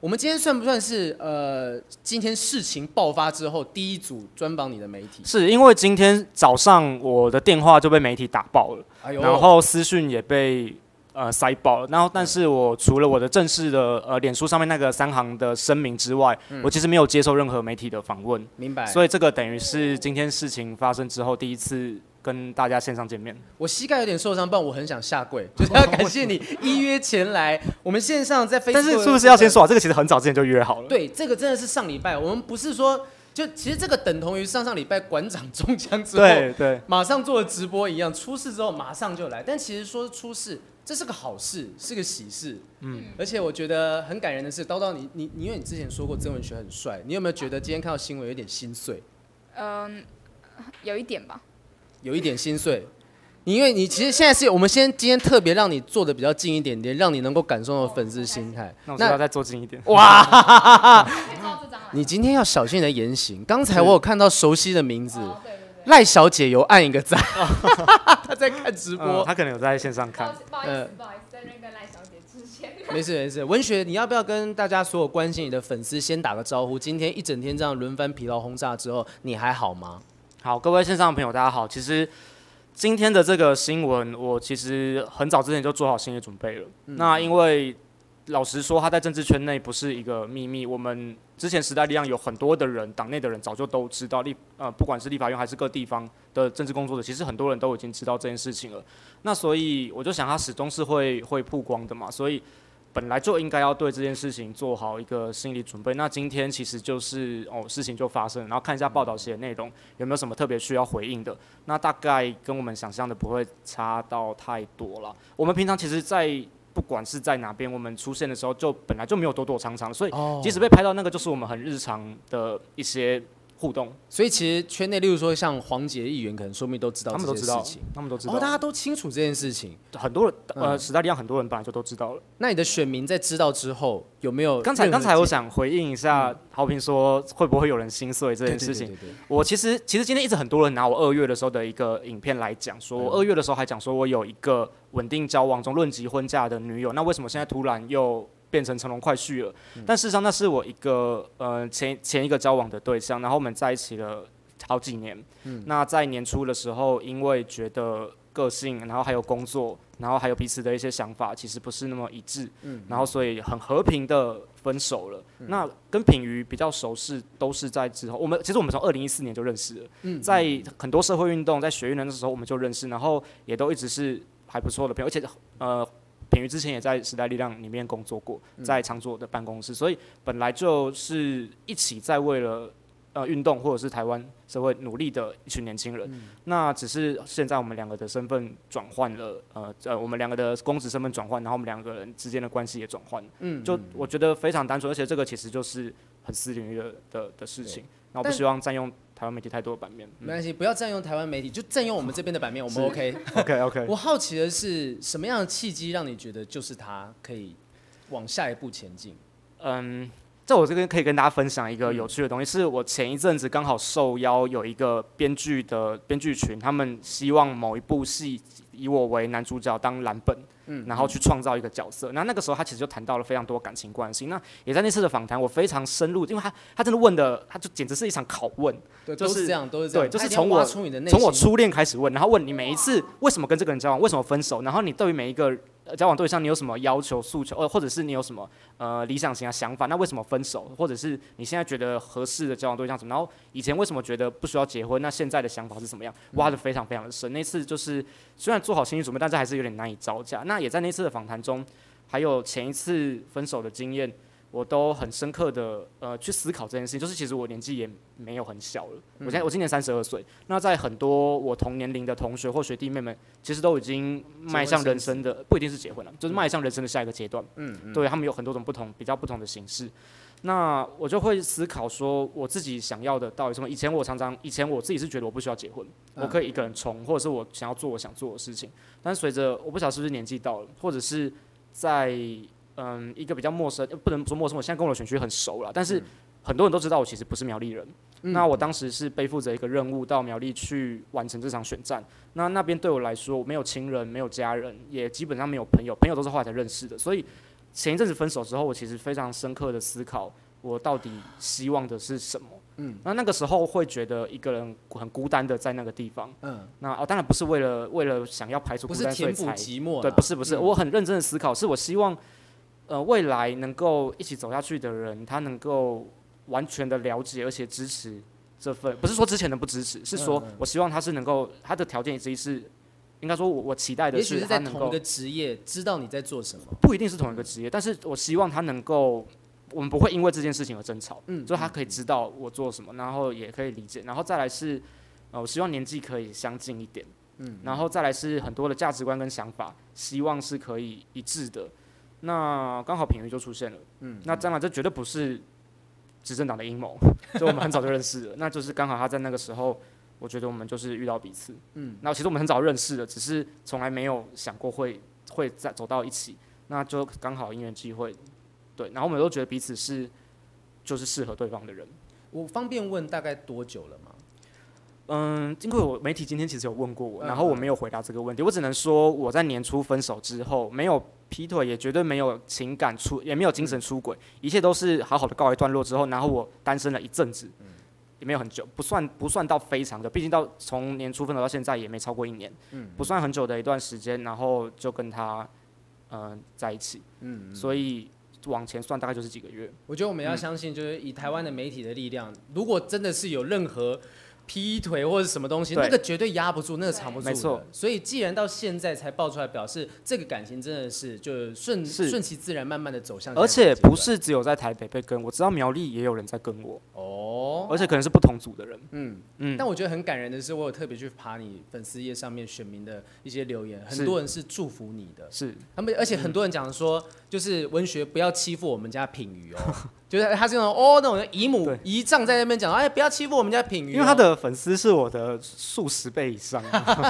我们今天算不算是呃，今天事情爆发之后第一组专访你的媒体？是因为今天早上我的电话就被媒体打爆了，哎然后私讯也被呃塞爆了。然后，但是我除了我的正式的呃脸书上面那个三行的声明之外，我其实没有接受任何媒体的访问，明白。所以这个等于是今天事情发生之后第一次跟大家线上见面。我膝盖有点受伤，不然我很想下跪，就是要感谢你依约前来。我们线上在 Facebook，但是是不是要先说啊？这个其实很早之前就约好了。对，这个真的是上礼拜，我们不是说就其实这个等同于上上礼拜馆长中枪之后，对对，马上做了直播一样，出事之后马上就来。但其实说出事，这是个好事，是个喜事。嗯，而且我觉得很感人的是，叨叨你你你，因为你之前说过曾文学很帅，你有没有觉得今天看到新闻有点心碎？嗯，有一点吧。有一点心碎。你因为你其实现在是我们先今天特别让你坐的比较近一点点，让你能够感受到粉丝心态。那我知道再坐近一点。哇，你今天要小心你的言行。刚才我有看到熟悉的名字。赖小姐有按一个赞，她在看直嗯播。他可能有在线上看。不好意呃思，不好意思，在那个赖小姐之前。没事没事，文学，你要不要跟大家所有关心你的粉丝先打个招呼？今天一整天这样轮番疲劳轰炸之后，你还好吗？好，各位线上的朋友，大家好。其实今天的这个新闻，我其实很早之前就做好心理准备了。那因为老实说，他在政治圈内不是一个秘密。我们之前时代力量有很多的人，党内的人早就都知道立呃，不管是立法院还是各地方的政治工作者，其实很多人都已经知道这件事情了。那所以我就想，他始终是会会曝光的嘛，所以。本来就应该要对这件事情做好一个心理准备。那今天其实就是哦，事情就发生了，然后看一下报道写的内容有没有什么特别需要回应的。那大概跟我们想象的不会差到太多了。我们平常其实，在不管是在哪边，我们出现的时候就本来就没有躲躲藏藏，所以哦即使被拍到那个，就是我们很日常的一些互动，所以其实圈内，例如说像黄杰议员，可能说明都知道他们都知道这件事情。，他们都知道哦，，大家都清楚这件事情。很多人呃，嗯时代力量很多人本来就都知道了。那你的选民在知道之后，有没有刚才刚才我想回应一下豪平说会不会有人心碎这件事情。我其实其实今天一直很多人拿我二月的时候的一个影片来讲，说我二月的时候还讲说我有一个稳定交往中论及婚嫁的女友，那为什么现在突然又变成乘龙快婿了？但事实上那是我一个呃前前一个交往的对象，然后我们在一起了好几年。那在年初的时候，因为觉得个性，然后还有工作，然后还有彼此的一些想法，其实不是那么一致，嗯然后所以很和平的分手了。那跟品瑜比较熟是，都是在之后，我们其实我们从二零一四年就认识了，在很多社会运动，在学运的那时候我们就认识，然后也都一直是还不错的朋友，而且呃。品瑜之前也在时代力量里面工作过，在常佐的办公室，所以本来就是一起在为了呃运动或者是台湾社会努力的一群年轻人。那只是现在我们两个的身份转换了，呃呃，我们两个的公职身份转换，然后我们两个人之间的关系也转换了。嗯就我觉得非常单纯，而且这个其实就是很私领域的的的事情。那我不希望占用台湾媒体太多的版面。没关系，不要占用台湾媒体，就占用我们这边的版面，我们 OK。OK OK，我好奇的是，什么样的契机让你觉得就是他可以往下一步前进？嗯，这我这边可以跟大家分享一个有趣的东西，是我前一阵子刚好受邀有一个编剧的编剧群，他们希望某一部戏以我为男主角当蓝本，嗯然后去创造一个角色。那那个时候他其实就谈到了非常多感情关系。那也在那次的访谈，我非常深入，因为他他真的问的，他就简直是一场拷问。对，就是都是这样，都是这样。对就是从我。从我初恋开始问，然后问你每一次为什么跟这个人交往，为什么分手，然后你对于每一个呃交往对象你有什么要求诉求，呃，或者是你有什么呃理想型啊想法，那为什么分手，或者是你现在觉得合适的交往对象怎么，然后以前为什么觉得不需要结婚，那现在的想法是怎么样，挖的非常非常的深。那次就是虽然做好心理准备，但是还是有点难以招架。那也在那次的访谈中，还有前一次分手的经验。我都很深刻的呃去思考这件事情，就是其实我年纪也没有很小了，我现在我今年三十二岁，那在很多我同年龄的同学或学弟妹们，其实都已经迈向人生的不一定是结婚了，就是迈向人生的下一个阶段。嗯嗯，对他们有很多种不同比较不同的形式。那我就会思考说，我自己想要的到底什么？以前我常常，以前我自己是觉得我不需要结婚，嗯我可以一个人冲，或者是我想要做我想做的事情。但随着我不晓得是不是年纪到了，或者是在嗯一个比较陌生，呃不能说陌生，我现在跟我的选区很熟了，但是很多人都知道我其实不是苗栗人。嗯那我当时是背负着一个任务到苗栗去完成这场选战。那那边对我来说，我没有亲人，没有家人，也基本上没有朋友，朋友都是后来才认识的。所以前一阵子分手之后，我其实非常深刻的思考，我到底希望的是什么。嗯，那那个时候会觉得一个人很孤单的在那个地方。嗯，那哦，当然不是为了为了想要排除不孤单所以才寂寞，对，不是不是，嗯我很认真的思考，是我希望，呃，未来能够一起走下去的人，他能够完全的了解而且支持这份，不是说之前的不支持，是说我希望他是能够，他的条件之一是，应该说我我期待的是他能同一个职业，知道你在做什么。不一定是同一个职业，但是我希望他能够，我们不会因为这件事情而争吵，嗯就是他可以知道我做什么，然后也可以理解，然后再来是，呃，我希望年纪可以相近一点，嗯，然后再来是很多的价值观跟想法，希望是可以一致的。那刚好品瑜就出现了，嗯，那当然这绝对不是执政党的阴谋，就我们很早就认识了，那就是刚好他在那个时候，我觉得我们就是遇到彼此，嗯，那其实我们很早认识了，只是从来没有想过会会再走到一起，那就刚好因缘机会，对，然后我们都觉得彼此是就是适合对方的人。我方便问大概多久了吗？嗯，因为我媒体今天其实有问过我，嗯然后我没有回答这个问题，我只能说我在年初分手之后没有劈腿，也绝对没有情感出，也没有精神出轨，一切都是好好的告一段落之后，然后我单身了一阵子，也没有很久，不算不算到非常的，毕竟到从年初分手到现在也没超过一年，不算很久的一段时间，然后就跟他嗯、在一起，嗯，所以往前算大概就是几个月。我觉得我们要相信，就是以台湾的媒体的力量，如果真的是有任何劈腿或者什么东西，那个绝对压不住，那个藏不住。没错所以既然到现在才爆出来，表示这个感情真的是就顺是顺其自然，慢慢的走向。而且不是只有在台北被跟，我知道苗栗也有人在跟我，哦，而且可能是不同组的人。嗯。嗯，但我觉得很感人的是，我有特别去爬你粉丝页上面选民的一些留言，很多人是祝福你的。是他们而且很多人讲说，就是文学不要欺负我们家品瑜哦，就是他是那种哦那种姨母姨丈在那边讲，哎不要欺负我们家品鱼哦、因为他的粉丝是我的数十倍以上，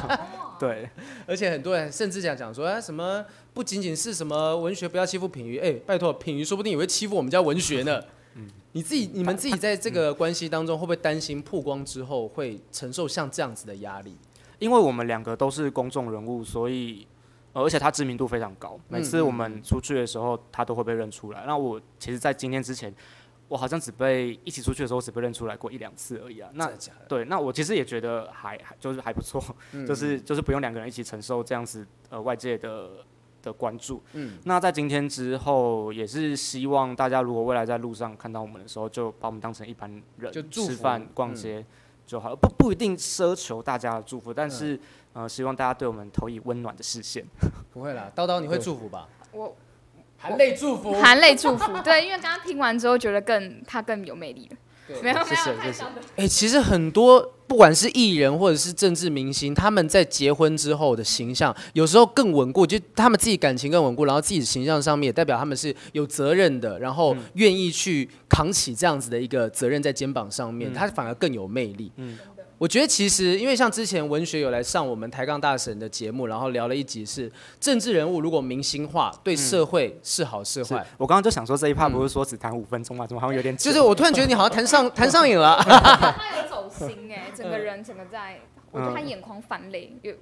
对，而且很多人甚至讲讲说，哎什么不仅仅是什么文学不要欺负品鱼，哎拜托品鱼说不定也会欺负我们家文学呢。你自己你们自己在这个关系当中，会不会担心曝光之后会承受像这样子的压力？因为我们两个都是公众人物，所以。呃而且他知名度非常高，每次嗯我们出去的时候，他都会被认出来。那我其实，在今天之前，我好像只被一起出去的时候只被认出来过一两次而已啊。那？对，那我其实也觉得还还就是还不错，嗯 就是就是不用两个人一起承受这样子呃外界的的关注。嗯那在今天之后，也是希望大家如果未来在路上看到我们的时候，就把我们当成一般人，就吃饭、逛嗯街就好了，不不一定奢求大家的祝福，但是、呃，希望大家对我们投以温暖的视线。不会啦，叨叨你会祝福吧？我含泪祝福。含泪祝福，对，因为刚刚听完之后觉得更他更有魅力了。对没有没有，谢谢哎、其实很多不管是艺人或者是政治明星，他们在结婚之后的形象，有时候更稳固，就他们自己感情更稳固，然后自己的形象上面也代表他们是有责任的，然后愿意去扛起这样子的一个责任在肩膀上面，嗯他反而更有魅力。嗯我觉得其实，因为像之前文学有来上我们抬杠大神的节目，然后聊了一集是政治人物如果明星化，对社会是好是是坏。我刚刚就想说这一趴不是说只谈五分钟吗？怎么好像有点久就是我突然觉得你好像谈上谈上瘾了。他有走心哎，整个人整个在，我觉得他眼眶泛泪，有有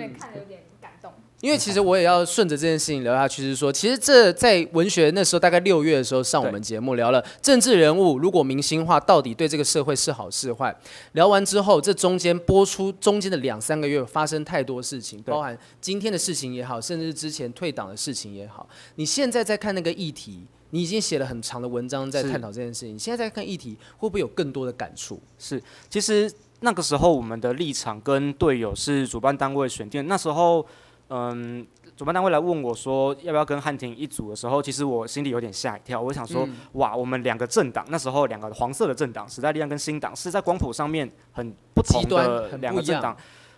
点看的有点感动。因为其实我也要顺着这件事情聊下去，是说，其实这在文学那时候大概六月的时候上我们节目聊了政治人物如果明星化到底对这个社会是好是坏。聊完之后，这中间播出中间的两三个月发生太多事情，包含今天的事情也好，甚至是之前退党的事情也好。你现在在看那个议题，你已经写了很长的文章在探讨这件事情，你现在在看议题，会不会有更多的感触？是，其实那个时候我们的立场跟队友是主办单位选定，那时候嗯。主办单位来问我说要不要跟汉庭一组的时候，其实我心里有点吓一跳。我想说，哇，我们两个政党那时候两个黄色的政党，时代力量跟新党是在光谱上面很不同的两个政党。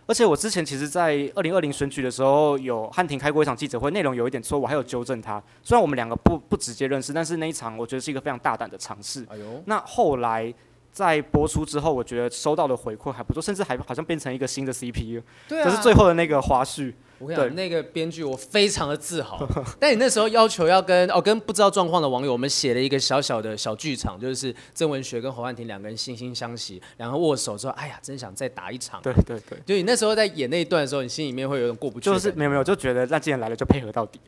而且我之前其实，在二零二零选举的时候，有汉庭开过一场记者会，内容有一点错误，我还有纠正他。虽然我们两个不不直接认识，但是那一场我觉得是一个非常大胆的尝试。哎呦，那后来在播出之后，我觉得收到的回馈还不错，甚至还好像变成一个新的 CP 了，对啊，就是最后的那个花絮。我跟你讲，那个编剧我非常的自豪。但你那时候要求要跟哦跟不知道状况的网友，我们写了一个小小的小剧场，就是曾文学跟侯汉廷两个人惺惺相惜，两个握手之后，哎呀，真想再打一场。对对对，就你那时候在演那一段的时候，你心里面会有点过不去，就是没有没有，就觉得那既然来了就配合到底，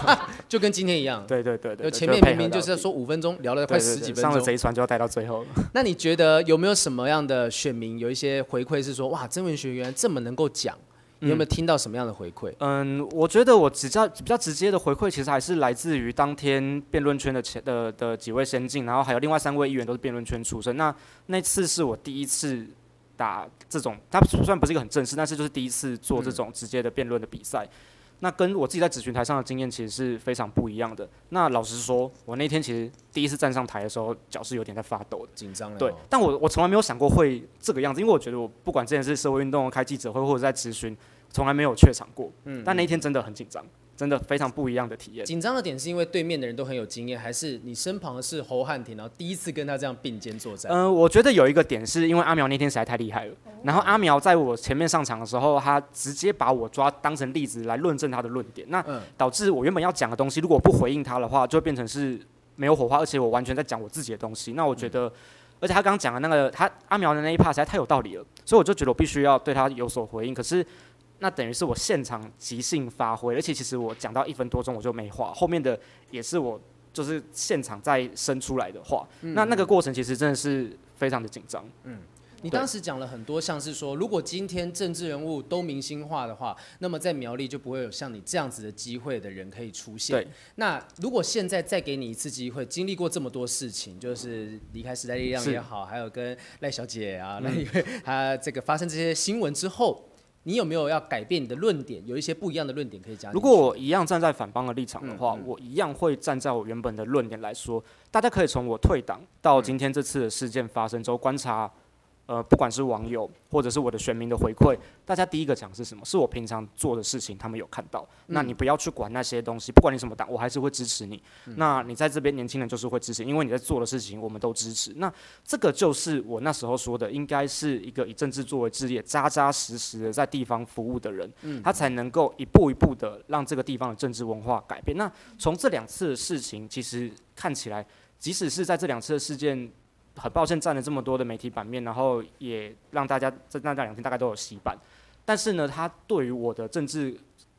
就跟今天一样。对对对前面明明就是说五分钟聊了快十几分钟，上了贼船就要待到最后。那你觉得有没有什么样的选民有一些回馈是说，哇，曾文学原来这么能够讲？你有没有听到什么样的回馈？嗯，我觉得我比较比较直接的回馈，其实还是来自于当天辩论圈的前的的几位先进，然后还有另外三位议员都是辩论圈出身。那那次是我第一次打这种，它虽然不是一个很正式，但是就是第一次做这种直接的辩论的比赛。那跟我自己在咨询台上的经验其实是非常不一样的。那老实说，我那天其实第一次站上台的时候，脚是有点在发抖的，紧张。对，但我我从来没有想过会这个样子，因为我觉得我不管之前是社会运动、开记者会或者在咨询，从来没有怯场过。嗯。但那一天真的很紧张。真的非常不一样的体验。紧张的点是因为对面的人都很有经验，还是你身旁的是侯汉廷，然后第一次跟他这样并肩作战？嗯，我觉得有一个点是因为阿苗那天实在太厉害了。然后阿苗在我前面上场的时候，他直接把我抓当成例子来论证他的论点，那导致我原本要讲的东西，如果不回应他的话，就变成是没有火花，而且我完全在讲我自己的东西。那我觉得，而且他刚刚讲的那个他阿苗的那一 part 实在太有道理了，所以我就觉得我必须要对他有所回应。可是。那等于是我现场即兴发挥，而且其实我讲到一分多钟我就没话，后面的也是我就是现场再生出来的话。那那个过程其实真的是非常的紧张。嗯，你当时讲了很多，像是说，如果今天政治人物都明星化的话，那么在苗栗就不会有像你这样子的机会的人可以出现。对。那如果现在再给你一次机会，经历过这么多事情，就是离开时代力量也好，还有跟赖小姐啊，那因为他这个发生这些新闻之后。你有没有要改变你的论点？有一些不一样的论点可以加。如果我一样站在反方的立场的话，我一样会站在我原本的论点来说。大家可以从我退党到今天这次的事件发生之后观察。呃，不管是网友或者是我的选民的回馈，大家第一个讲是什么？是我平常做的事情，他们有看到。那你不要去管那些东西，不管你什么党，我还是会支持你。那你在这边年轻人就是会支持，因为你在做的事情，我们都支持。那这个就是我那时候说的，应该是一个以政治作为职业、扎扎实实的在地方服务的人，他才能够一步一步的让这个地方的政治文化改变。那从这两次的事情，其实看起来，即使是在这两次的事件。很抱歉占了这么多的媒体版面，然后也让大家在那两天大概都有洗版。但是呢，他对于我的政治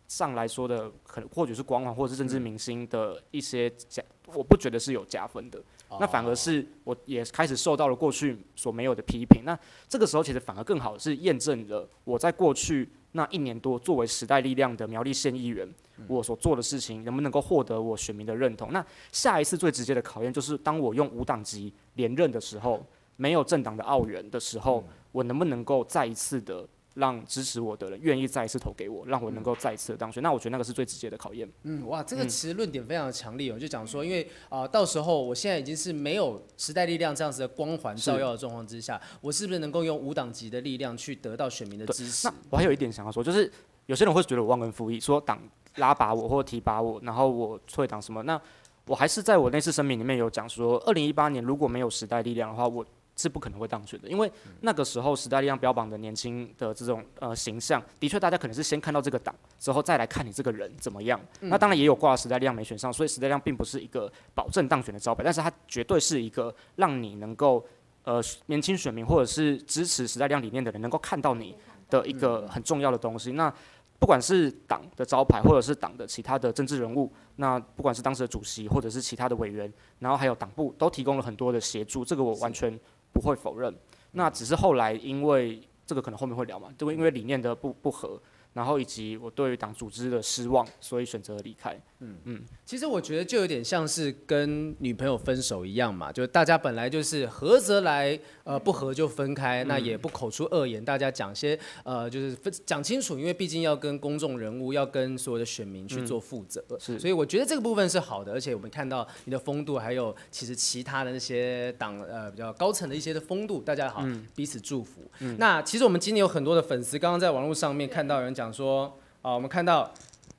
上来说的，可能或者是光环，或者是政治明星的一些加，我不觉得是有加分的。那反而是我也开始受到了过去所没有的批评。那这个时候其实反而更好是验证了我在过去那一年多作为时代力量的苗栗县议员。我所做的事情能不能够获得我选民的认同？那下一次最直接的考验就是，当我用无党籍连任的时候，没有政党的澳元的时候，我能不能够再一次的让支持我的人愿意再一次投给我，让我能够再一次的当选？那我觉得那个是最直接的考验。嗯，哇，这个其实论点非常的强烈。我就讲说，因为啊，到时候我现在已经是没有时代力量这样子的光环照耀的状况之下，我是不是能够用无党籍的力量去得到选民的支持？那我还有一点想要说，就是有些人会觉得我忘恩负义，说党。拉拔我或提拔我，然后我退党什么？那我还是在我那次声明里面有讲说，二零一八年如果没有时代力量的话，我是不可能会当选的。因为那个时候时代力量标榜的年轻的这种呃形象，的确大家可能是先看到这个党之后再来看你这个人怎么样。那当然也有挂时代力量没选上，所以时代力量并不是一个保证当选的招牌，但是它绝对是一个让你能够呃年轻选民或者是支持时代力量理念的人能够看到你的一个很重要的东西。那不管是党的招牌，或者是党的其他的政治人物，那不管是当时的主席，或者是其他的委员，然后还有党部，都提供了很多的协助，这个我完全不会否认。那只是后来因为这个可能后面会聊嘛，就因为理念的不不合。然后以及我对于党组织的失望，所以选择离开。嗯嗯，其实我觉得就有点像是跟女朋友分手一样嘛，就大家本来就是合则来，呃不合就分开，那也不口出恶言，大家讲些呃就是分讲清楚，因为毕竟要跟公众人物，要跟所有的选民去做负责。是，所以我觉得这个部分是好的，而且我们看到你的风度，还有其实其他的那些党呃比较高层的一些的风度，大家好彼此祝福。那其实我们今年有很多的粉丝，刚刚在网络上面看到有人。讲说啊，我们看到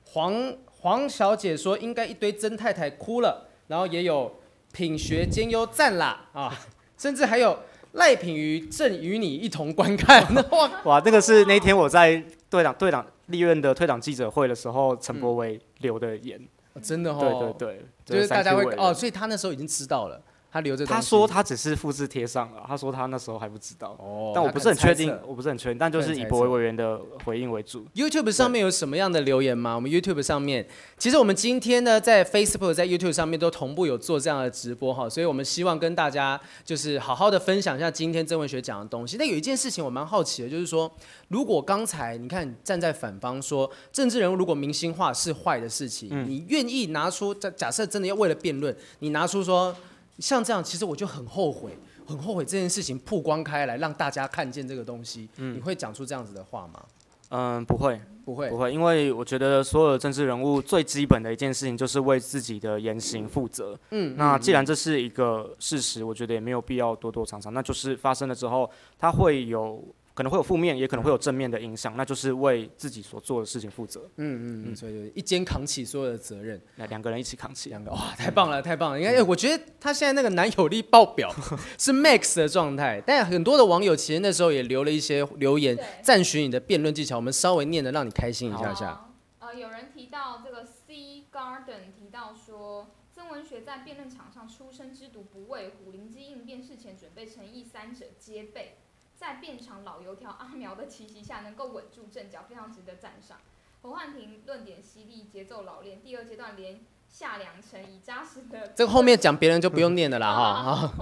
黄黄小姐说应该一堆曾太太哭了，然后也有品学兼优赞啦啊，甚至还有赖品瑜正与你一同观看。哇，哇，那个是那天我在队长队长立院的退党记者会的时候，陈柏维留的言。真的哦，对对对，就是大家会哦，所以他那时候已经知道了，他留着他说他只是复制贴上了，他说他那时候还不知道，哦，但我不是很确定，我不是很确定，但就是以博维个人猜测委员的回应为主。YouTube 上面有什么样的留言吗？我们 YouTube 上面，其实我们今天呢，在 Facebook、在 YouTube 上面都同步有做这样的直播哈，所以我们希望跟大家就是好好的分享一下今天曾文学讲的东西。但有一件事情我蛮好奇的，就是说，如果刚才你看站在反方说政治人物如果明星化是坏的事情，你愿意拿出假假设真的要为了辩论，你拿出说像这样，其实我就很后悔。很后悔这件事情曝光开来，让大家看见这个东西，你会讲出这样子的话吗？嗯，不会不会不，会，因为我觉得所有的政治人物最基本的一件事情就是为自己的言行负责。嗯那既然这是一个事实，我觉得也没有必要躲躲藏藏，那就是发生了之后，它会有可能会有负面，也可能会有正面的影响，那就是为自己所做的事情负责。嗯嗯嗯，所以就一肩扛起所有的责任，那两个人一起扛起。两个哇，太棒了，太棒了！你看，哎我觉得他现在那个男友力爆表，是 max 的状态。但很多的网友其实那时候也留了一些留言对，赞许你的辩论技巧，我们稍微念的让你开心一下下。呃，有人提到这个 C Garden 提到说，曾文学在辩论场上出生之犊不畏虎，灵机应变，事前准备诚意三者皆备，在辩场老油条阿苗的奇袭下能够稳住阵脚，非常值得赞赏。侯汉廷论点犀利，节奏老练，第二阶段连下两城，以扎实的这个后面讲别人就不用念了啦哈。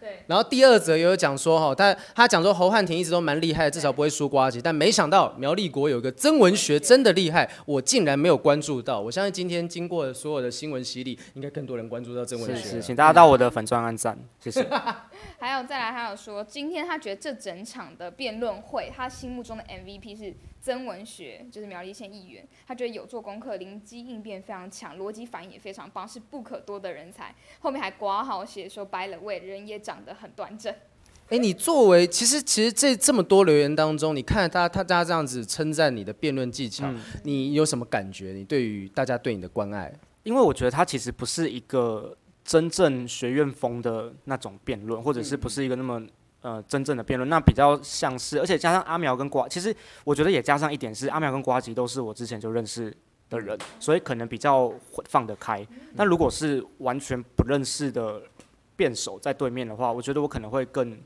然后第二则也有讲说哈，他他讲说侯汉廷一直都蛮厉害的，至少不会输瓜吉，但没想到苗立国有一个曾文学真的厉害，我竟然没有关注到。我相信今天经过所有的新闻洗礼，应该更多人关注到曾文学了。是是，请大家到我的粉专按赞，谢谢。还有再来，还有说，今天他觉得这整场的辩论会，他心目中的 MVP 是曾文学，就是苗栗县议员。他觉得有做功课，灵机应变非常强，逻辑反应也非常棒，是不可多得人才。后面还刮好写说白了位，人也长得很端正。哎，你作为其实其实这这么多留言当中，你看他他大家这样子称赞你的辩论技巧，你有什么感觉？你对于大家对你的关爱？因为我觉得他其实不是一个真正学院风的那种辩论，或者是不是一个那么呃真正的辩论，那比较像是，而且加上阿苗跟瓜，其实我觉得也加上一点是阿苗跟瓜吉都是我之前就认识的人，所以可能比较会放得开。但如果是完全不认识的辩手在对面的话，我觉得我可能会更。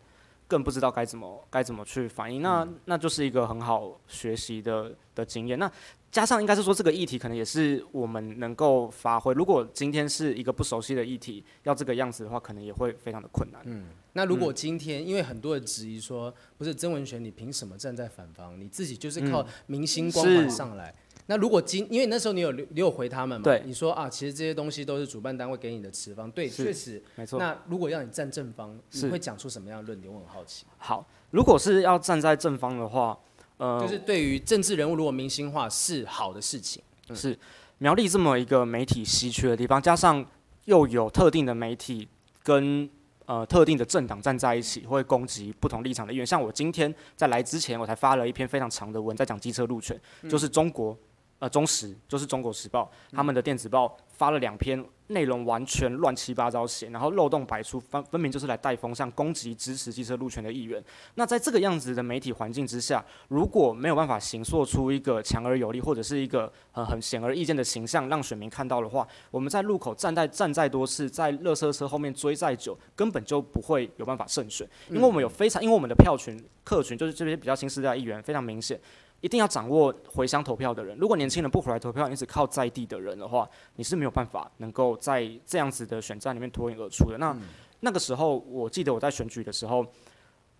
更不知道该怎么该怎么去反应，那那就是一个很好学习的的经验。那加上应该是说这个议题可能也是我们能够发挥。如果今天是一个不熟悉的议题，要这个样子的话，可能也会非常的困难。嗯那如果今天，因为很多人质疑说，不是曾文学，你凭什么站在反方？你自己就是靠明星光环上来。那如果今，因为那时候你有你有回他们嘛？对你说啊，其实这些东西都是主办单位给你的持方，对，确实。没错。那如果要你站正方，你是会讲出什么样的论点？我很好奇。好，如果是要站在正方的话，呃，就是对于政治人物如果明星化是好的事情，是苗栗这么一个媒体稀缺的地方，加上又有特定的媒体跟呃特定的政党站在一起，会攻击不同立场的议员。像我今天在来之前，我才发了一篇非常长的文，在讲机车路权，就是中国呃中时，就是中国时报他们的电子报发了两篇。内容完全乱七八糟写，然后漏洞百出，分分明就是来带风向，攻击支持机车路权的议员。那在这个样子的媒体环境之下，如果没有办法形塑出一个强而有力，或者是一个很很显而易见的形象，让选民看到的话，我们在路口站在站再多次，在热车车后面追再久，根本就不会有办法胜选，因为我们有非常，因为我们的票群客群就是这些比较新时代的议员，非常明显。一定要掌握回乡投票的人。如果年轻人不回来投票，你只靠在地的人的话，你是没有办法能够在这样子的选战里面脱颖而出的。那、那个时候，我记得我在选举的时候，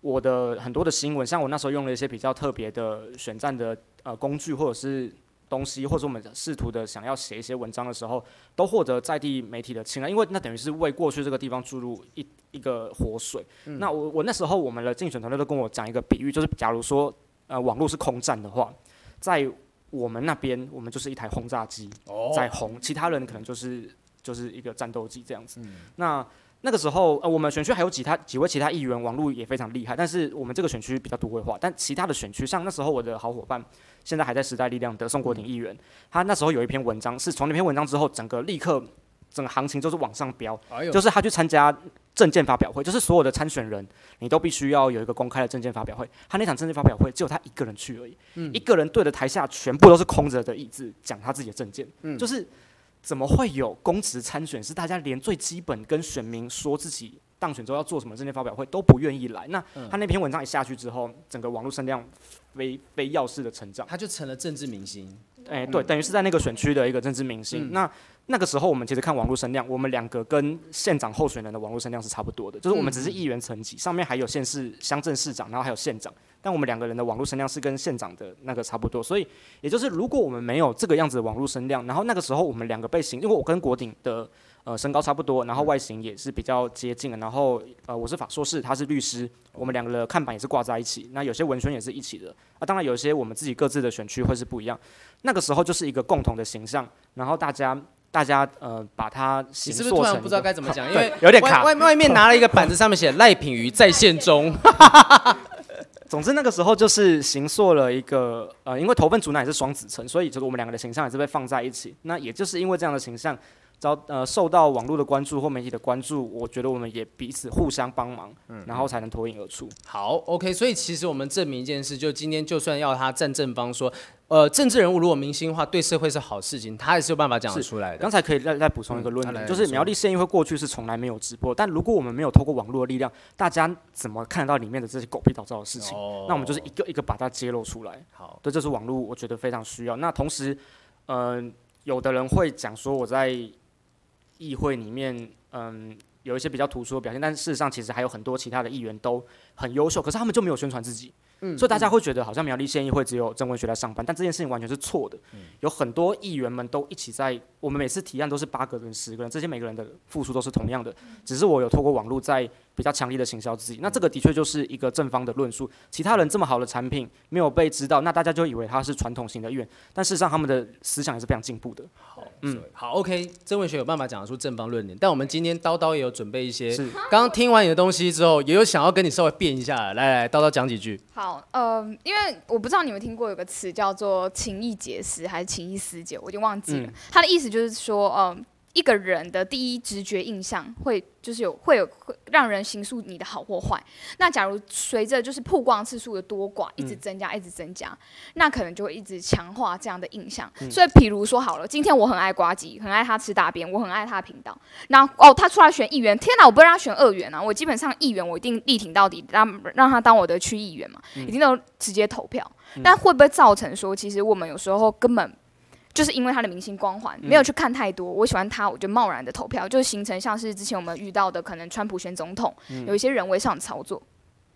我的很多的新闻，像我那时候用了一些比较特别的选战的呃工具或者是东西，或者我们试图的想要写一些文章的时候，都获得在地媒体的青睐，因为那等于是为过去这个地方注入一一个活水。那我我那时候我们的竞选团队都跟我讲一个比喻，就是假如说呃网络是空战的话，在我们那边我们就是一台轰炸机在轰，其他人可能就是就是一个战斗机这样子。那那个时候，呃，我们选区还有其他几位其他议员，网络也非常厉害，但是我们这个选区比较都会化，但其他的选区，像那时候我的好伙伴，现在还在时代力量的宋国鼎议员，他那时候有一篇文章，是从那篇文章之后，整个立刻整个行情就是往上飙，哎，就是他去参加证件发表会，就是所有的参选人，你都必须要有一个公开的证件发表会。他那场证件发表会只有他一个人去而已，一个人对着台下全部都是空着的椅子讲他自己的证件，就是怎么会有公职参选是大家连最基本跟选民说自己当选之后要做什么证件发表会都不愿意来？那他那篇文章一下去之后，整个网络声量非非要式的成长。他就成了政治明星。哎、对，等于是在那个选区的一个政治明星。那那个时候，我们其实看网络声量，我们两个跟县长候选人的网络声量是差不多的，就是我们只是议员层级，上面还有县市乡镇市长，然后还有县长，但我们两个人的网络声量是跟县长的那个差不多。所以，也就是如果我们没有这个样子的网络声量，然后那个时候我们两个被形，因为我跟国鼎的呃身高差不多，然后外形也是比较接近，然后呃我是法硕士，他是律师，我们两个的看板也是挂在一起，那有些文宣也是一起的啊，当然有些我们自己各自的选区会是不一样。那个时候就是一个共同的形象，然后大家大家呃把它你形是不是突然不知道该怎么讲？因为有点卡外外外面 拿了一个板子，上面写赖品瑜在线中。总之那个时候就是形塑了一个呃，因为头份主奶是双子城，所以就是我们两个的形象也是被放在一起。那也就是因为这样的形象，遭呃受到网络的关注或媒体的关注，我觉得我们也彼此互相帮忙，然后才能脱颖而出。好，OK，所以其实我们证明一件事，就今天就算要他站正方说，呃，政治人物如果明星化，对社会是好事情，他也是有办法讲得出来的。刚才可以再再补充一个论点，就是苗栗县议会过去是从来没有直播，但如果我们没有透过网络的力量，大家怎么看得到里面的这些狗屁倒灶的事情？哦那我们就是一个一个把它揭露出来。好，对，这是网络，我觉得非常需要。那同时，嗯、有的人会讲说我在议会里面，嗯，有一些比较突出的表现，但是事实上其实还有很多其他的议员都很优秀，可是他们就没有宣传自己。嗯所以大家会觉得好像苗栗县议会只有郑文学在上班，但这件事情完全是错的。嗯有很多议员们都一起在，我们每次提案都是八个人、十个人，这些每个人的付出都是同样的，只是我有透过网络在比较强力的行销自己。那这个的确就是一个正方的论述。其他人这么好的产品没有被知道，那大家就以为他是传统型的议员，但事实上他们的思想也是非常进步的。好，嗯嗯，好，OK，郑文学有办法讲得出正方论点，但我们今天叨叨也有准备一些，是刚刚听完你的东西之后，也有想要跟你稍微辩一下，来来，叨叨讲几句。好，呃，因为我不知道你们听过有个词叫做情意结识还是情意思结，我已经忘记了。嗯它的意思就是说，嗯、一个人的第一直觉印象会就是有会有会让人形塑你的好或坏。那假如随着就是曝光次数的多寡一直增加，一直增加，那可能就会一直强化这样的印象。所以，比如说好了，今天我很爱瓜吉，很爱他吃大便，我很爱他的频道。那哦，他出来选议员，天哪，我不会让他选二元啊！我基本上议员我一定力挺到底，让让他当我的区议员嘛，一定都直接投票。但会不会造成说，其实我们有时候根本就是因为他的明星光环，没有去看太多，我喜欢他，我就贸然的投票，就形成像是之前我们遇到的，可能川普选总统，有一些人为上的操作。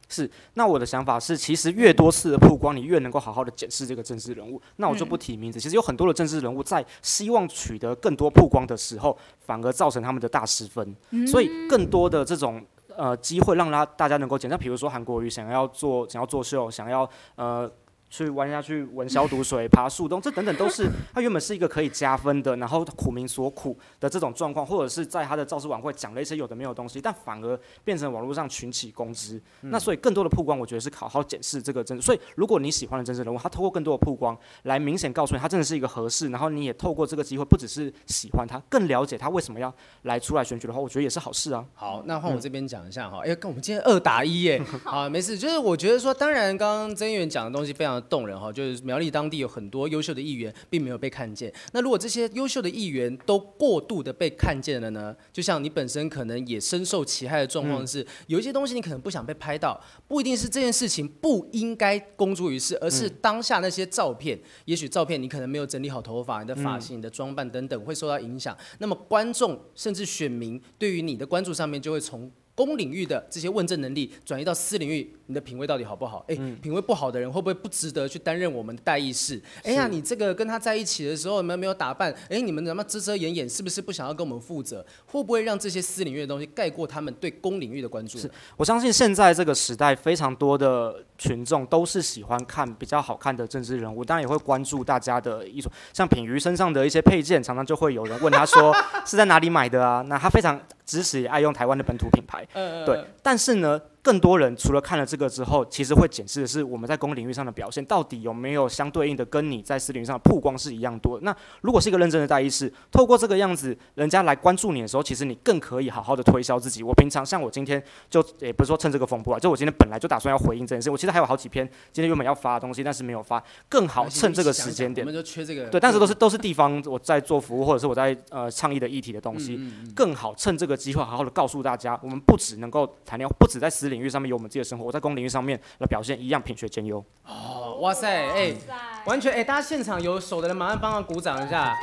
是，那我的想法是，其实越多次的曝光，你越能够好好的检视这个政治人物。那我就不提名字，其实有很多的政治人物在希望取得更多曝光的时候，反而造成他们的大失分。所以更多的这种呃机会，让他大家能够检，像比如说韩国瑜想要做想要作秀，想要呃。去玩下去闻消毒水、爬树洞，这等等都是他原本是一个可以加分的，然后苦民所苦的这种状况，或者是在他的造势晚会讲了一些有的没有的东西，但反而变成网络上群起攻之。那所以更多的曝光，我觉得是好好检视这个政治。所以如果你喜欢的政治人物，他透过更多的曝光来明显告诉你他真的是一个合适，然后你也透过这个机会，不只是喜欢他，更了解他为什么要来出来选举的话，我觉得也是好事啊。好，那换我这边讲一下哈。哎、跟我们今天二打一耶。好，没事，就是我觉得说，当然刚刚曾议员讲的东西非常的动人哈，就是苗栗当地有很多优秀的议员并没有被看见。那如果这些优秀的议员都过度的被看见了呢？就像你本身可能也深受其害的状况是，有一些东西你可能不想被拍到，不一定是这件事情不应该公诸于世，而是当下那些照片，也许照片你可能没有整理好头发、你的发型、你的装扮等等会受到影响。那么观众甚至选民对于你的关注上面就会从公领域的这些问政能力转移到私领域，你的品味到底好不好？哎、品味不好的人会不会不值得去担任我们的代议士？哎呀，你这个跟他在一起的时候，你们没有打扮，哎，你们怎么遮遮掩掩？是不是不想要跟我们负责？会不会让这些私领域的东西盖过他们对公领域的关注是？我相信现在这个时代，非常多的群众都是喜欢看比较好看的政治人物，当然也会关注大家的艺术，像品瑜身上的一些配件，常常就会有人问他说 是在哪里买的啊？那他非常支持也爱用台湾的本土品牌，呃对。但是呢，更多人除了看了这个之后，其实会检视的是我们在公领域上的表现到底有没有相对应的跟你在私领域上的曝光是一样多。那如果是一个认真的大医师，透过这个样子，人家来关注你的时候，其实你更可以好好的推销自己。我平常像我今天就也不是说趁这个风波啊，就我今天本来就打算要回应这件事，我其实还有好几篇今天原本要发的东西，但是没有发，更好趁这个时间点我们。就缺这个。对，但是都是都是地方我在做服务，或者是我在呃倡议的议题的东西，嗯嗯更好趁这个机会好好的告诉大家，我们不只能够谈恋爱，不只在私领域上面有我们自己的生活，我在公领域上面来表现一样品学兼优。哦，哇塞，哎、在完全哎、大家现场有手的人马上帮忙鼓掌一下，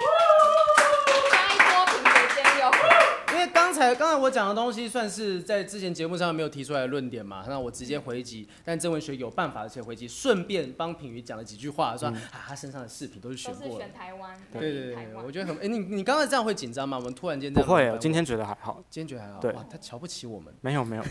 加一波品学兼优。因为刚才刚才我讲的东西算是在之前节目上没有提出来的论点嘛，那我直接回击，但郑文学有办法而且回击，顺便帮品瑜讲了几句话，说、啊他身上的饰品都是选都是过的。选。台湾，对对对我觉得很哎、你你刚才这样会紧张吗？我们突然间这不会，样麻烦我今天觉得还好，今天觉得还好，对。哇，他瞧不起我们。没有没有，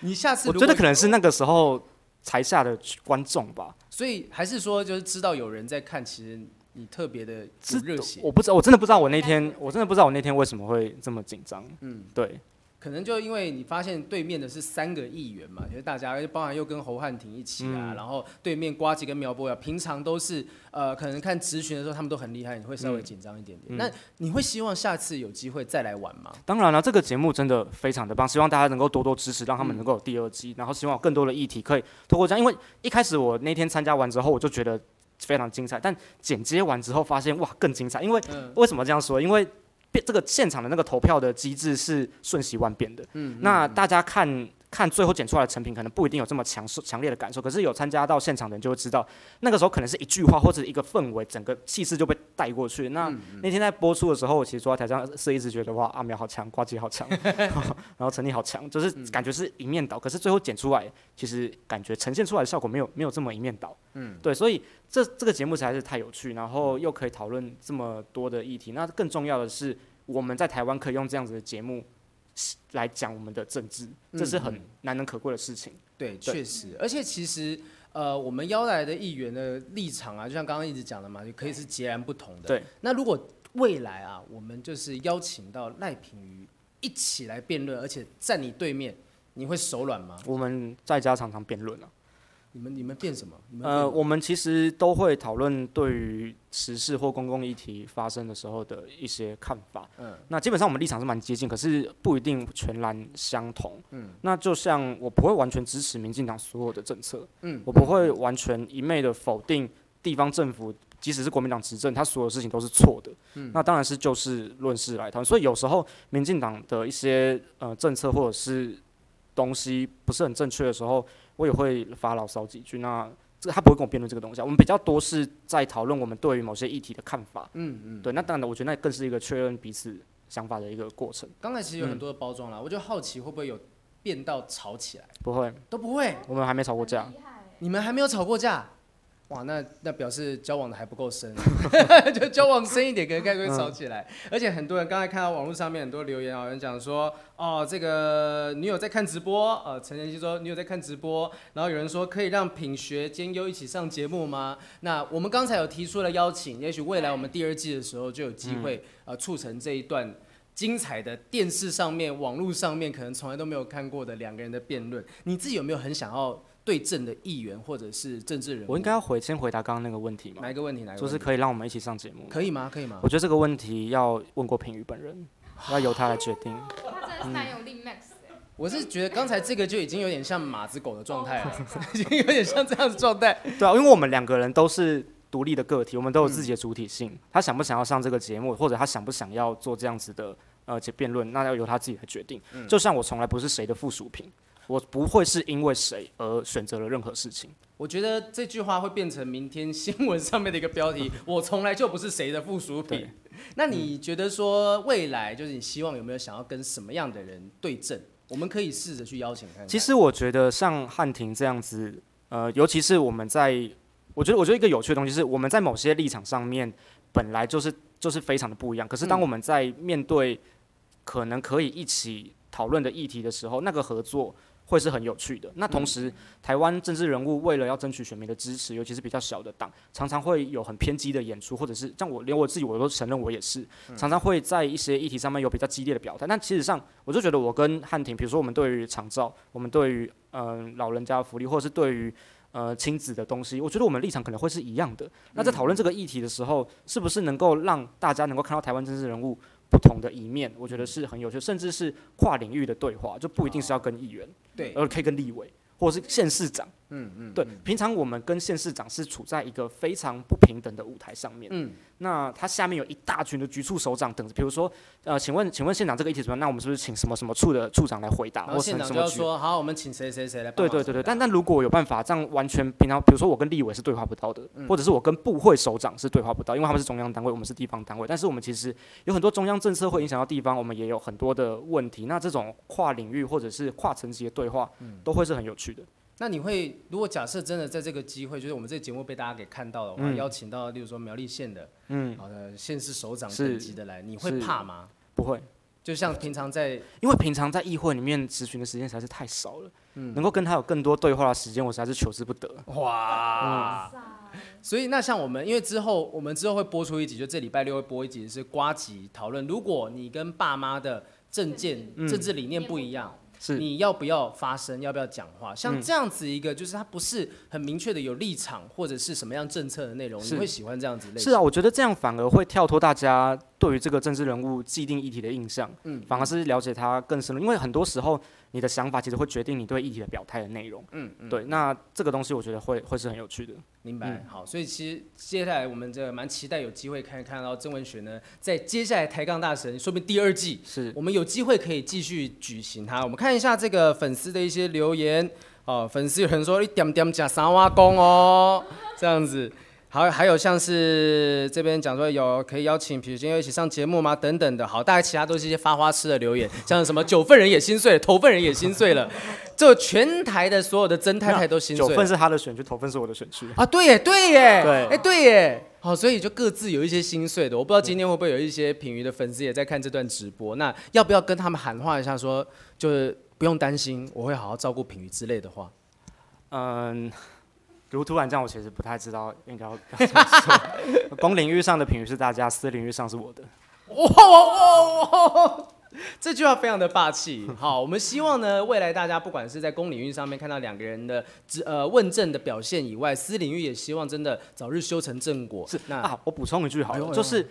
你下次我觉得可能是那个时候台下的观众吧，所以还是说就是知道有人在看，其实你特别的热血，我不知道，我真的不知道我那天，我真的不知道我那天为什么会这么紧张。嗯，对，可能就因为你发现对面的是三个议员嘛，就是大家包含又跟侯汉廷一起啊，嗯然后对面瓜吉跟苗博雅平常都是呃，可能看直询的时候他们都很厉害，你会稍微紧张一点点。嗯那你会希望下次有机会再来玩吗？当然了，这个节目真的非常的棒，希望大家能够多多支持，让他们嗯能够有第二季，然后希望有更多的议题可以透过这样，因为一开始我那天参加完之后，我就觉得非常精彩，但剪接完之后发现哇更精彩，因为嗯。为什么这样说？因为变这个现场的那个投票的机制是瞬息万变的，嗯，那大家看看最后剪出来的成品，可能不一定有这么强受强烈的感受，可是有参加到现场的人就会知道，那个时候可能是一句话或者一个氛围，整个气势就被带过去。那、嗯那天在播出的时候，我其实坐在台上是一直觉得哇，阿苗好强，瓜姐好强，然后陈立好强，就是感觉是一面倒。可是最后剪出来，其实感觉呈现出来的效果没有没有这么一面倒。嗯，对，所以这这个节目实在是太有趣，然后又可以讨论这么多的议题。那更重要的是，我们在台湾可以用这样子的节目来讲我们的政治，这是很嗯难能可贵的事情。对，对确实，而且其实呃，我们邀来的议员的立场啊，就像刚刚一直讲的嘛，就可以是截然不同的。对，那如果未来啊，我们就是邀请到赖品瑜一起来辩论，而且站你对面，你会手软吗？我们在家常常辩论啊，你们你们辩什么？你们呃，我们其实都会讨论对于时事或公共议题发生的时候的一些看法。嗯那基本上我们立场是蛮接近，可是不一定全然相同。嗯那就像我不会完全支持民进党所有的政策，嗯我不会完全一昧的否定地方政府，即使是国民党执政，他所有事情都是错的。嗯那当然是就事论事来谈。所以有时候民进党的一些呃政策或者是东西不是很正确的时候，我也会发牢骚几句。那这个他不会跟我辩论这个东西啊，我们比较多是在讨论我们对于某些议题的看法。嗯嗯，对，那当然，我觉得那更是一个确认彼此想法的一个过程。刚才其实有很多的包装啦，我就好奇会不会有变到吵起来？不会，都不会，我们还没吵过架你们还没有吵过架？哇，那那表示交往的还不够深，就交往深一点，可能概率会吵起来。而且很多人刚才看到网络上面很多留言啊，有人讲说，哦，这个女友在看直播，呃，陈妍希说女友在看直播，然后有人说可以让品学兼优一起上节目吗？那我们刚才有提出了邀请，也许未来我们第二季的时候就有机会、呃促成这一段。精彩的电视上面、网络上面，可能从来都没有看过的两个人的辩论，你自己有没有很想要对阵的议员或者是政治人物？我应该要回先回答刚刚那个问题吗？哪一个问题？哪一个就是？可以让我们一起上节目。可以吗？可以吗我？觉得这个问题要问过平宇本人，要由他来决定。他真的是男友力 max 欸我是觉得刚才这个就已经有点像马子狗的状态 Oh 了，已经有点像这样的状态。对啊，因为我们两个人都是独立的个体，我们都有自己的主体性。他想不想要上这个节目，或者他想不想要做这样子的呃辩论，那要由他自己来决定。就像我从来不是谁的附属品，我不会是因为谁而选择了任何事情。我觉得这句话会变成明天新闻上面的一个标题。我从来就不是谁的附属品。那你觉得说未来就是你希望有没有想要跟什么样的人对阵？我们可以试着去邀请看看。其实我觉得像汉庭这样子，呃，尤其是我们在，我觉得我觉得一个有趣的东西是，我们在某些立场上面本来就是就是非常的不一样，可是当嗯我们在面对可能可以一起讨论的议题的时候，那个合作会是很有趣的。那同时，台湾政治人物为了要争取选民的支持，尤其是比较小的党，常常会有很偏激的演出，或者是像我连我自己我都承认我也是，常常会在一些议题上面有比较激烈的表态。但其实上，我就觉得我跟汉庭，比如说我们对于长照，我们对于嗯老人家福利，或者是对于呃亲子的东西，我觉得我们立场可能会是一样的。那在讨论这个议题的时候，是不是能够让大家能够看到台湾政治人物不同的一面？我觉得是很有趣，甚至是跨领域的对话，就不一定是要跟议员，对，而可以跟立委或者是县市长。嗯嗯，对，平常我们跟县市长是处在一个非常不平等的舞台上面。嗯，那他下面有一大群的局处首长等着，比如说，呃，请问，请问县长这个议题怎么样？那我们是不是请什么什么处的处长来回答？然后县长就要说，好，我们请谁谁谁来。对对对对，但但如果有办法这样完全平常，比如说我跟立委是对话不到的，或者是我跟部会首长是对话不到，因为他们是中央单位，我们是地方单位。但是我们其实有很多中央政策会影响到地方，我们也有很多的问题。那这种跨领域或者是跨层级的对话，都会是很有趣的。那你会如果假设真的在这个机会，就是我们这个节目被大家给看到的话，邀请到例如说苗栗县的，嗯，好的县市首长等级的来，你会怕吗？不会，就像平常在，因为平常在议会里面咨询的时间实在是太少了，嗯，能够跟他有更多对话的时间，我实在是求之不得。哇，所以那像我们，因为之后我们之后会播出一集，就这礼拜六会播一集是瓜集讨论，如果你跟爸妈的政见、政治理念不一样。你要不要发声？要不要讲话？像这样子一个，就是他不是很明确的有立场或者是什么样政策的内容，你会喜欢这样子类？是啊，我觉得这样反而会跳脱大家对于这个政治人物既定议题的印象，嗯，反而是了解他更深入。因为很多时候。你的想法其实会决定你对议题的表态的内容。嗯嗯，对，那这个东西我觉得会会是很有趣的。明白。好，所以其实接下来我们这个蛮期待有机会看看到曾文学呢，在接下来抬杠大神，说明第二季是我们有机会可以继续举行它。我们看一下这个粉丝的一些留言。哦，粉丝有人说你点点加三瓦工哦，这样子。好，还有像是这边讲说有可以邀请皮筋一起上节目吗？等等的，好，大概其他都是一些发花痴的留言，像什么九份人也心碎了，头份人也心碎了，就 全台的所有的曾太太都心碎。九份是他的选区，头份是我的选区啊，对耶，对耶，对，哎，对耶，好，所以就各自有一些心碎的，我不知道今天会不会有一些品瑜的粉丝也在看这段直播，那要不要跟他们喊话一下，说就是不用担心，我会好好照顾品瑜之类的话？嗯。如突然这样，我其实不太知道应该 要怎么说。公领域上的评语是大家，私领域上是我的。哇哇哇！这句话非常的霸气。好，我们希望呢，未来大家不管是在公领域上面看到两个人的呃问政的表现以外，私领域也希望真的早日修成正果。是那啊，我补充一句好，就是。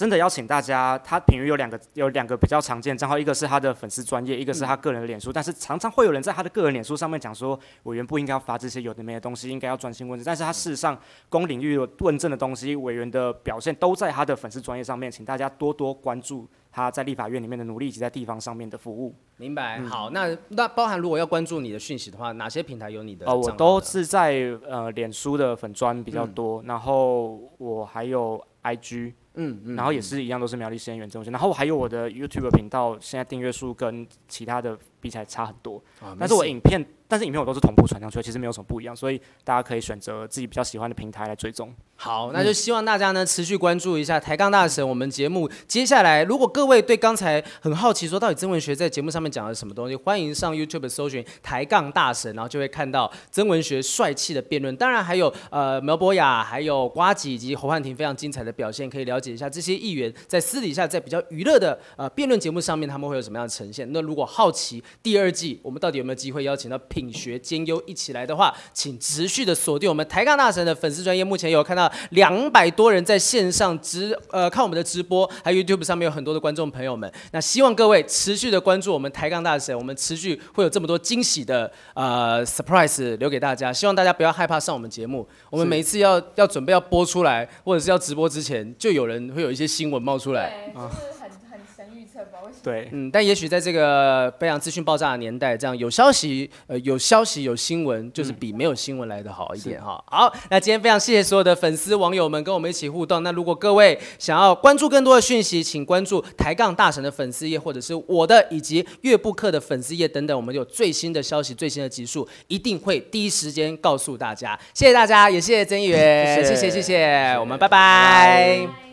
真的邀请大家，他品鱼有两个有两个比较常见账号，一个是他的粉丝专业，一个是他个人的脸书。但是常常会有人在他的个人脸书上面讲说，委员不应该要发这些有的没的东西，应该要专心问政。但是他事实上公领域问政的东西，委员的表现都在他的粉丝专业上面，请大家多多关注他在立法院里面的努力以及在地方上面的服务。明白。好，那那包含如果要关注你的讯息的话，哪些平台有你的？哦，我都是在呃脸书的粉专比较多，然后我还有 IG。嗯嗯，然后也是一样，都是苗栗县原中心。然后我还有我的 YouTube 频道，现在订阅数跟其他的比起来差很多。但是我影片。但是影片我都是同步传上去，其实没有什么不一样，所以大家可以选择自己比较喜欢的平台来追踪。好，那就希望大家呢持续关注一下抬杠大神我们节目。接下来，如果各位对刚才很好奇，说到底曾文学在节目上面讲了什么东西，欢迎上 YouTube 搜寻抬杠大神，然后就会看到曾文学帅气的辩论。当然还有呃苗博雅、还有瓜子以及侯汉廷非常精彩的表现，可以了解一下这些议员在私底下在比较娱乐的呃辩论节目上面他们会有什么样的呈现。那如果好奇第二季我们到底有没有机会邀请到？品学兼优一起来的话，请持续的锁定我们抬杠大神的粉丝专业。目前有看到两百多人在线上直呃看我们的直播，还有 YouTube 上面有很多的观众朋友们。那希望各位持续的关注我们抬杠大神，我们持续会有这么多惊喜的呃 surprise 留给大家。希望大家不要害怕上我们节目，我们每一次要要准备要播出来，或者是要直播之前，就有会有一些新闻冒出来。就是很很想预测保险对，嗯，但也许在这个非常资讯爆炸的年代，这样有消息，呃，有消息有新闻，就是比没有新闻来的好一点哈。好，那今天非常谢谢所有的粉丝网友们跟我们一起互动。那如果各位想要关注更多的讯息，请关注抬杠大神的粉丝页，或者是我的以及乐布克的粉丝页等等，我们有最新的消息、最新的集数，一定会第一时间告诉大家。谢谢大家，也谢谢曾议员，谢谢谢谢，我们拜拜，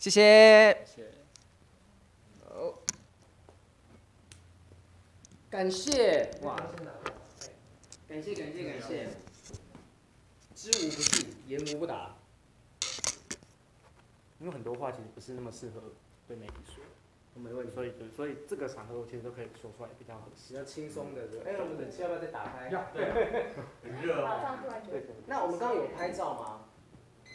谢谢。感谢哇，感谢感谢感谢，知无不尽，言无不达。因为很多话其实不是那么适合对媒体说，没问题，所以对，所以这个场合我其实都可以说出来比较合适。比较轻松的。哎，我们冷气要不要再打开？很热马哦。上突然觉得，那我们刚刚有拍照吗？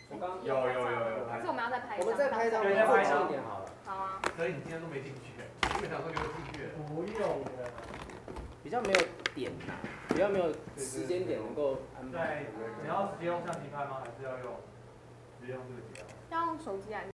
我刚有有有有可是我们要再拍一张。我们再拍一张，我们再拍一张好了。好啊。可以你今天都没进去，因为想说你会进去。不用的，比较没有点呐，比较没有时间点能够安排。对，你要直接用相机拍吗？还是要用直接用这个机啊？要用手机来